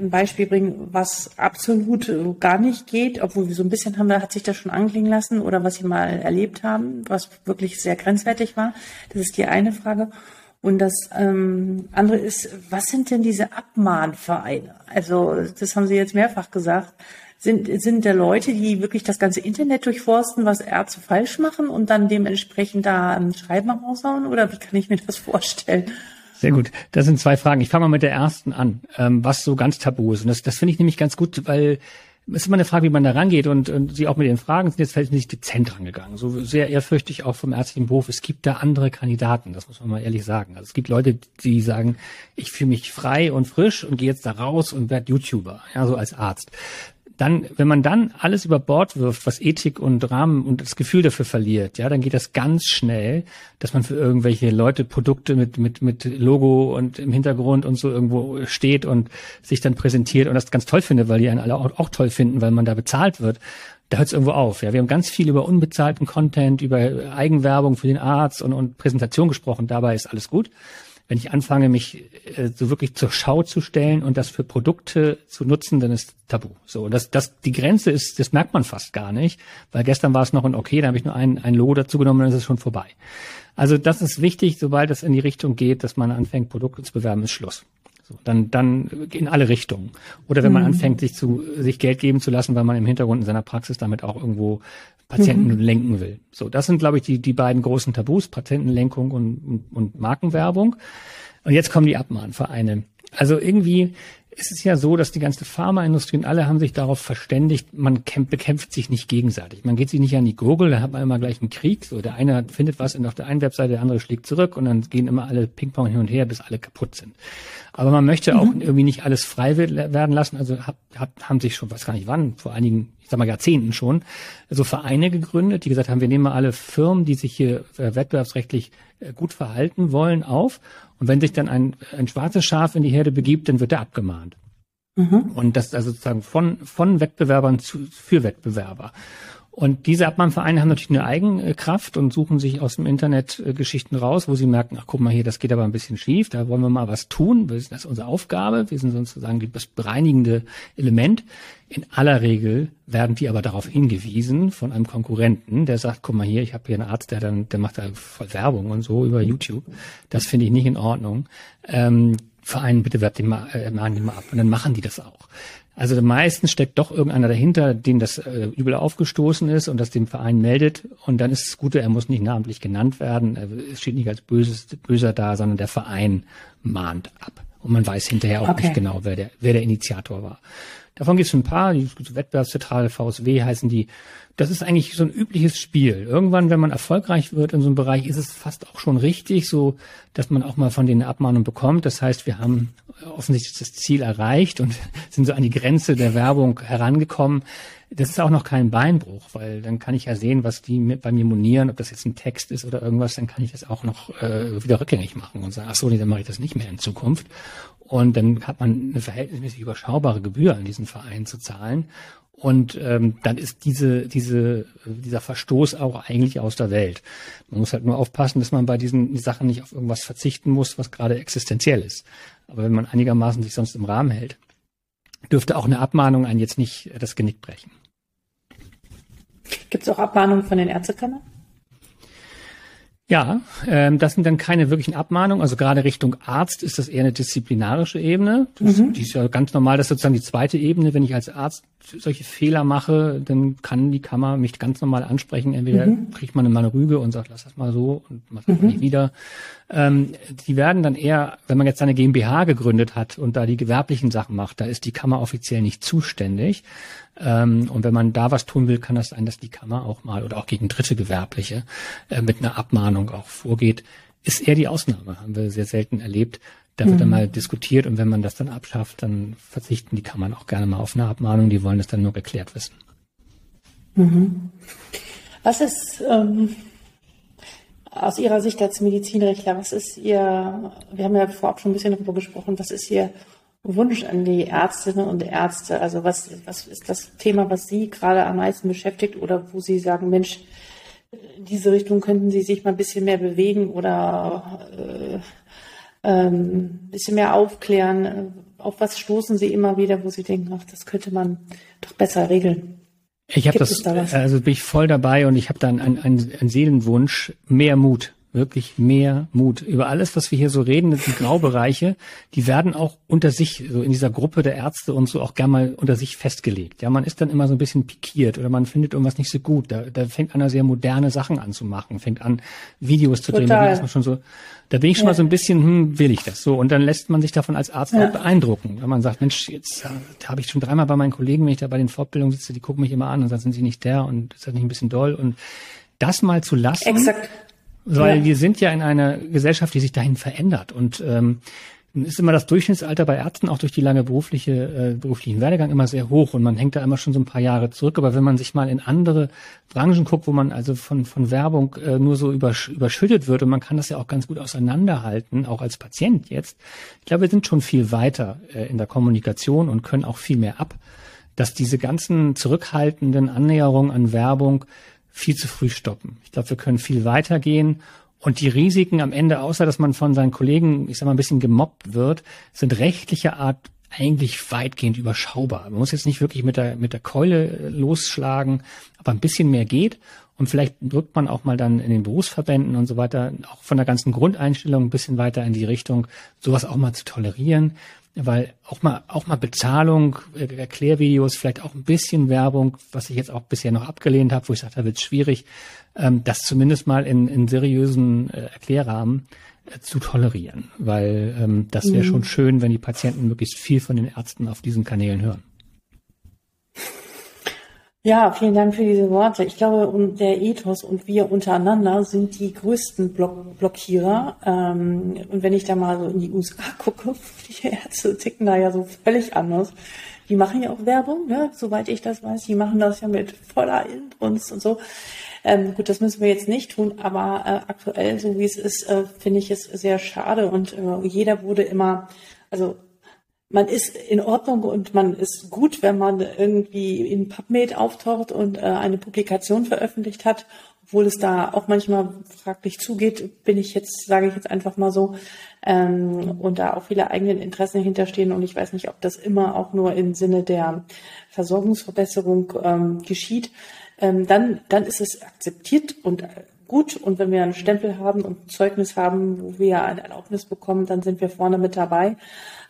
ein Beispiel bringen, was absolut gar nicht geht, obwohl wir so ein bisschen haben, hat sich das schon anklingen lassen oder was Sie mal erlebt haben, was wirklich sehr grenzwertig war. Das ist die eine Frage. Und das ähm, andere ist, was sind denn diese Abmahnvereine? Also das haben Sie jetzt mehrfach gesagt sind, sind da Leute, die wirklich das ganze Internet durchforsten, was Ärzte falsch machen und dann dementsprechend da ein Schreiben raushauen? Oder wie kann ich mir das vorstellen? Sehr gut. Das sind zwei Fragen. Ich fange mal mit der ersten an, ähm, was so ganz tabu ist. Und das, das finde ich nämlich ganz gut, weil es ist immer eine Frage, wie man da rangeht und, und Sie auch mit den Fragen sind jetzt nicht dezent rangegangen. So sehr ehrfürchtig auch vom ärztlichen Beruf. Es gibt da andere Kandidaten, das muss man mal ehrlich sagen. Also es gibt Leute, die sagen, ich fühle mich frei und frisch und gehe jetzt da raus und werde YouTuber, ja, so als Arzt dann, wenn man dann alles über Bord wirft, was Ethik und Rahmen und das Gefühl dafür verliert, ja, dann geht das ganz schnell, dass man für irgendwelche Leute Produkte mit, mit, mit Logo und im Hintergrund und so irgendwo steht und sich dann präsentiert und das ganz toll findet, weil die einen alle auch, auch toll finden, weil man da bezahlt wird. Da hört es irgendwo auf. Ja, wir haben ganz viel über unbezahlten Content, über Eigenwerbung für den Arzt und, und Präsentation gesprochen. Dabei ist alles gut wenn ich anfange, mich äh, so wirklich zur Schau zu stellen und das für Produkte zu nutzen, dann ist Tabu. So, das, das, die Grenze ist, das merkt man fast gar nicht, weil gestern war es noch ein Okay, da habe ich nur ein, ein Logo dazu genommen, dann ist es schon vorbei. Also das ist wichtig, sobald es in die Richtung geht, dass man anfängt, Produkte zu bewerben, ist Schluss. So, dann, dann in alle Richtungen. Oder wenn man mhm. anfängt, sich zu, sich Geld geben zu lassen, weil man im Hintergrund in seiner Praxis damit auch irgendwo Patienten mhm. lenken will. So, das sind, glaube ich, die, die beiden großen Tabus, Patientenlenkung und, und, und Markenwerbung. Und jetzt kommen die Abmahnvereine. Also irgendwie ist es ja so, dass die ganze Pharmaindustrie und alle haben sich darauf verständigt, man kämpft, bekämpft sich nicht gegenseitig. Man geht sich nicht an die Gurgel, da hat man immer gleich einen Krieg. So, der eine findet was auf der einen Webseite, der andere schlägt zurück und dann gehen immer alle Ping-Pong hin und her, bis alle kaputt sind. Aber man möchte mhm. auch irgendwie nicht alles frei werden lassen. Also hab, hab, haben sich schon, weiß gar nicht wann, vor einigen, ich sag mal Jahrzehnten schon, so Vereine gegründet, die gesagt haben, wir nehmen mal alle Firmen, die sich hier äh, wettbewerbsrechtlich äh, gut verhalten wollen, auf und wenn sich dann ein, ein schwarzes Schaf in die Herde begibt, dann wird er abgemahnt. Mhm. Und das also sozusagen von, von Wettbewerbern zu, für Wettbewerber. Und diese Abmahnvereine haben natürlich eine Eigenkraft und suchen sich aus dem Internet äh, Geschichten raus, wo sie merken, ach guck mal hier, das geht aber ein bisschen schief, da wollen wir mal was tun. Das ist unsere Aufgabe. Wir sind sozusagen das bereinigende Element. In aller Regel werden die aber darauf hingewiesen von einem Konkurrenten, der sagt, guck mal hier, ich habe hier einen Arzt, der dann, der macht da voll Werbung und so über YouTube. Das finde ich nicht in Ordnung. Ähm, Verein, bitte werbt den mal, äh, mahnen den mal ab. Und dann machen die das auch. Also meistens steckt doch irgendeiner dahinter, dem das äh, übel aufgestoßen ist und das dem Verein meldet. Und dann ist es gut, er muss nicht namentlich genannt werden. Es steht nicht als Böses, Böser da, sondern der Verein mahnt ab. Und man weiß hinterher auch okay. nicht genau, wer der, wer der Initiator war. Davon gibt es ein paar, die Wettbewerbszentrale VSW heißen die. Das ist eigentlich so ein übliches Spiel. Irgendwann, wenn man erfolgreich wird in so einem Bereich, ist es fast auch schon richtig, so dass man auch mal von denen eine Abmahnung bekommt. Das heißt, wir haben offensichtlich das Ziel erreicht und <laughs> sind so an die Grenze der Werbung herangekommen. Das ist auch noch kein Beinbruch, weil dann kann ich ja sehen, was die mit bei mir monieren, ob das jetzt ein Text ist oder irgendwas, dann kann ich das auch noch äh, wieder rückgängig machen und sagen, ach so, nee, dann mache ich das nicht mehr in Zukunft. Und dann hat man eine verhältnismäßig überschaubare Gebühr an diesen Verein zu zahlen. Und ähm, dann ist diese, diese, dieser Verstoß auch eigentlich aus der Welt. Man muss halt nur aufpassen, dass man bei diesen Sachen nicht auf irgendwas verzichten muss, was gerade existenziell ist. Aber wenn man einigermaßen sich sonst im Rahmen hält, dürfte auch eine Abmahnung einen jetzt nicht das Genick brechen. Gibt es auch Abmahnungen von den Ärztekammern? Ja, ähm, das sind dann keine wirklichen Abmahnungen. Also gerade Richtung Arzt ist das eher eine disziplinarische Ebene. Das, mhm. Die ist ja ganz normal. Das ist sozusagen die zweite Ebene. Wenn ich als Arzt solche Fehler mache, dann kann die Kammer mich ganz normal ansprechen. Entweder mhm. kriegt man mal eine Rüge und sagt, lass das mal so und mach das mhm. nicht wieder. Ähm, die werden dann eher, wenn man jetzt eine GmbH gegründet hat und da die gewerblichen Sachen macht, da ist die Kammer offiziell nicht zuständig. Ähm, und wenn man da was tun will, kann das sein, dass die Kammer auch mal oder auch gegen dritte Gewerbliche äh, mit einer Abmahnung auch vorgeht. Ist eher die Ausnahme, haben wir sehr selten erlebt. Da wird mhm. dann mal diskutiert und wenn man das dann abschafft, dann verzichten die Kammern auch gerne mal auf eine Abmahnung. Die wollen das dann nur geklärt wissen. Mhm. Was ist ähm, aus Ihrer Sicht als Medizinrechtler, was ist Ihr, wir haben ja vorab schon ein bisschen darüber gesprochen, was ist Ihr Wunsch an die Ärztinnen und Ärzte? Also was, was ist das Thema, was Sie gerade am meisten beschäftigt oder wo Sie sagen, Mensch, in diese Richtung könnten Sie sich mal ein bisschen mehr bewegen oder äh, ähm, bisschen mehr aufklären? Auf was stoßen Sie immer wieder, wo Sie denken, ach, das könnte man doch besser regeln? Ich habe das, da also bin ich voll dabei und ich habe dann einen, einen, einen Seelenwunsch, mehr Mut wirklich mehr Mut. Über alles, was wir hier so reden, die Graubereiche, die werden auch unter sich, so in dieser Gruppe der Ärzte und so auch gerne mal unter sich festgelegt. Ja, man ist dann immer so ein bisschen pikiert oder man findet irgendwas nicht so gut. Da, da fängt einer sehr moderne Sachen an zu machen, fängt an, Videos zu drehen. Da, schon so, da bin ich schon ja. mal so ein bisschen, hm, will ich das so? Und dann lässt man sich davon als Arzt ja. auch beeindrucken. Wenn man sagt, Mensch, jetzt da habe ich schon dreimal bei meinen Kollegen, wenn ich da bei den Fortbildungen sitze, die gucken mich immer an und sagen, sind sie nicht der und ist das nicht ein bisschen doll? Und das mal zu lassen. Exakt weil ja. wir sind ja in einer Gesellschaft, die sich dahin verändert. Und ähm, ist immer das Durchschnittsalter bei Ärzten auch durch die lange berufliche, äh, beruflichen Werdegang immer sehr hoch und man hängt da immer schon so ein paar Jahre zurück. Aber wenn man sich mal in andere Branchen guckt, wo man also von, von Werbung äh, nur so übersch überschüttet wird und man kann das ja auch ganz gut auseinanderhalten, auch als Patient jetzt. Ich glaube, wir sind schon viel weiter äh, in der Kommunikation und können auch viel mehr ab, dass diese ganzen zurückhaltenden Annäherungen an Werbung viel zu früh stoppen. Ich glaube, wir können viel weitergehen und die Risiken am Ende, außer dass man von seinen Kollegen, ich sag mal, ein bisschen gemobbt wird, sind rechtlicher Art eigentlich weitgehend überschaubar. Man muss jetzt nicht wirklich mit der, mit der Keule losschlagen, aber ein bisschen mehr geht. Und vielleicht drückt man auch mal dann in den Berufsverbänden und so weiter, auch von der ganzen Grundeinstellung ein bisschen weiter in die Richtung, sowas auch mal zu tolerieren weil auch mal auch mal Bezahlung, äh, Erklärvideos, vielleicht auch ein bisschen Werbung, was ich jetzt auch bisher noch abgelehnt habe, wo ich sagte, da wird schwierig, ähm, das zumindest mal in, in seriösen äh, Erklärrahmen äh, zu tolerieren, weil ähm, das wäre mhm. schon schön, wenn die Patienten möglichst viel von den Ärzten auf diesen Kanälen hören. Ja, vielen Dank für diese Worte. Ich glaube, der Ethos und wir untereinander sind die größten Block Blockierer. Ähm, und wenn ich da mal so in die USA <laughs> gucke, die Ärzte ticken da ja so völlig anders. Die machen ja auch Werbung, ne? soweit ich das weiß. Die machen das ja mit voller Inbrunst und so. Ähm, gut, das müssen wir jetzt nicht tun, aber äh, aktuell, so wie es ist, äh, finde ich es sehr schade. Und äh, jeder wurde immer, also man ist in Ordnung und man ist gut, wenn man irgendwie in PubMed auftaucht und äh, eine Publikation veröffentlicht hat, obwohl es da auch manchmal fraglich zugeht, bin ich jetzt, sage ich jetzt einfach mal so, ähm, und da auch viele eigene Interessen hinterstehen und ich weiß nicht, ob das immer auch nur im Sinne der Versorgungsverbesserung ähm, geschieht, ähm, dann, dann ist es akzeptiert und gut. Und wenn wir einen Stempel haben und ein Zeugnis haben, wo wir eine Erlaubnis bekommen, dann sind wir vorne mit dabei.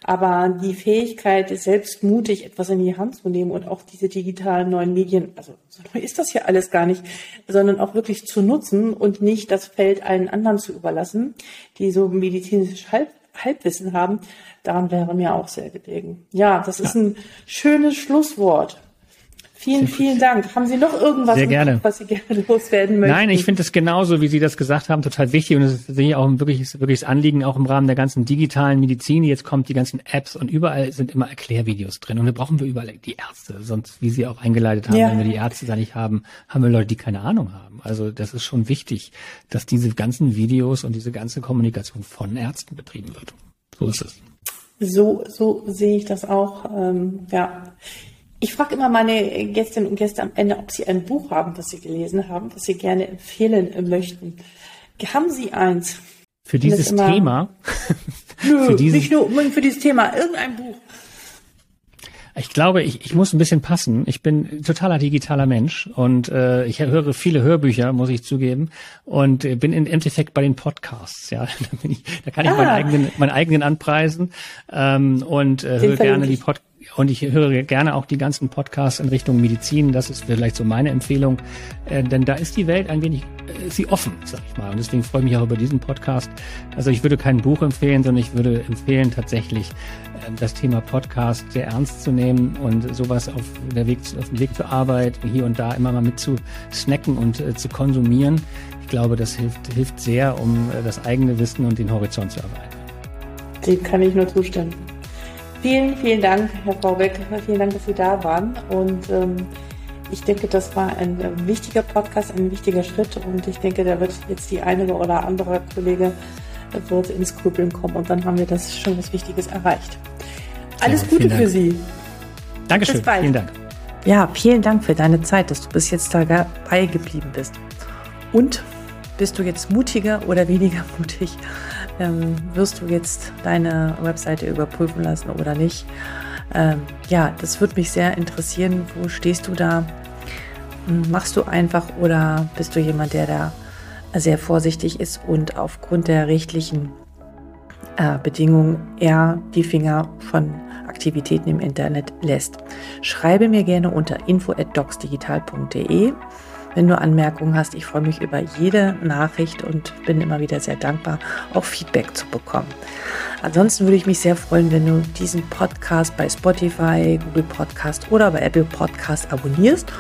Aber die Fähigkeit, selbst mutig etwas in die Hand zu nehmen und auch diese digitalen neuen Medien, also so neu ist das ja alles gar nicht, sondern auch wirklich zu nutzen und nicht das Feld allen anderen zu überlassen, die so medizinisch Halb Halbwissen haben, daran wäre mir auch sehr gelegen. Ja, das ist ein schönes Schlusswort. Vielen, vielen Dank. Haben Sie noch irgendwas, Sehr gerne. was Sie gerne <laughs> loswerden möchten? Nein, ich finde es genauso, wie Sie das gesagt haben, total wichtig und es ist auch ein wirkliches, wirkliches Anliegen, auch im Rahmen der ganzen digitalen Medizin. Jetzt kommt die ganzen Apps und überall sind immer Erklärvideos drin und da brauchen wir überall die Ärzte. Sonst, wie Sie auch eingeleitet haben, ja. wenn wir die Ärzte da nicht haben, haben wir Leute, die keine Ahnung haben. Also das ist schon wichtig, dass diese ganzen Videos und diese ganze Kommunikation von Ärzten betrieben wird. So ist es. So, so sehe ich das auch. Ähm, ja. Ich frage immer meine Gästinnen und Gäste am Ende, ob sie ein Buch haben, das sie gelesen haben, das sie gerne empfehlen möchten. Haben Sie eins? Für dieses immer, Thema? Nö, <laughs> für dieses, nicht nur für dieses Thema, irgendein Buch. Ich glaube, ich, ich muss ein bisschen passen. Ich bin totaler digitaler Mensch und äh, ich höre viele Hörbücher, muss ich zugeben, und äh, bin im Endeffekt bei den Podcasts. Ja, <laughs> da, bin ich, da kann ich ah. meinen eigenen, meinen eigenen anpreisen ähm, und äh, höre gerne die Podcasts und ich höre gerne auch die ganzen Podcasts in Richtung Medizin. Das ist vielleicht so meine Empfehlung. Äh, denn da ist die Welt ein wenig, äh, sie offen, sag ich mal. Und deswegen freue ich mich auch über diesen Podcast. Also ich würde kein Buch empfehlen, sondern ich würde empfehlen, tatsächlich äh, das Thema Podcast sehr ernst zu nehmen und sowas auf, der Weg, auf dem Weg zur Arbeit hier und da immer mal mit zu snacken und äh, zu konsumieren. Ich glaube, das hilft, hilft sehr, um äh, das eigene Wissen und den Horizont zu erweitern. Dem kann ich nur zustimmen. Vielen, vielen Dank, Herr Baubeck. Vielen Dank, dass Sie da waren. Und ähm, ich denke, das war ein äh, wichtiger Podcast, ein wichtiger Schritt. Und ich denke, da wird jetzt die eine oder andere Kollege äh, wird ins Grübeln kommen. Und dann haben wir das schon was Wichtiges erreicht. Alles ja, Gute für Sie. Dankeschön. Bis bald. Vielen Dank. Ja, vielen Dank für deine Zeit, dass du bis jetzt dabei geblieben bist. Und bist du jetzt mutiger oder weniger <laughs> mutig? Ähm, wirst du jetzt deine Webseite überprüfen lassen oder nicht? Ähm, ja, das würde mich sehr interessieren. Wo stehst du da? Hm, machst du einfach oder bist du jemand, der da sehr vorsichtig ist und aufgrund der rechtlichen äh, Bedingungen eher die Finger von Aktivitäten im Internet lässt? Schreibe mir gerne unter info@docsdigital.de wenn du Anmerkungen hast. Ich freue mich über jede Nachricht und bin immer wieder sehr dankbar, auch Feedback zu bekommen. Ansonsten würde ich mich sehr freuen, wenn du diesen Podcast bei Spotify, Google Podcast oder bei Apple Podcast abonnierst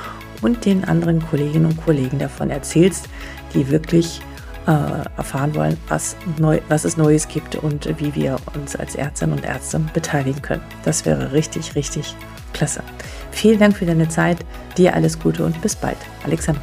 und den anderen Kolleginnen und Kollegen davon erzählst, die wirklich äh, erfahren wollen, was, neu, was es Neues gibt und wie wir uns als Ärztinnen und Ärzte beteiligen können. Das wäre richtig, richtig klasse. Vielen Dank für deine Zeit, dir alles Gute und bis bald. Alexandra.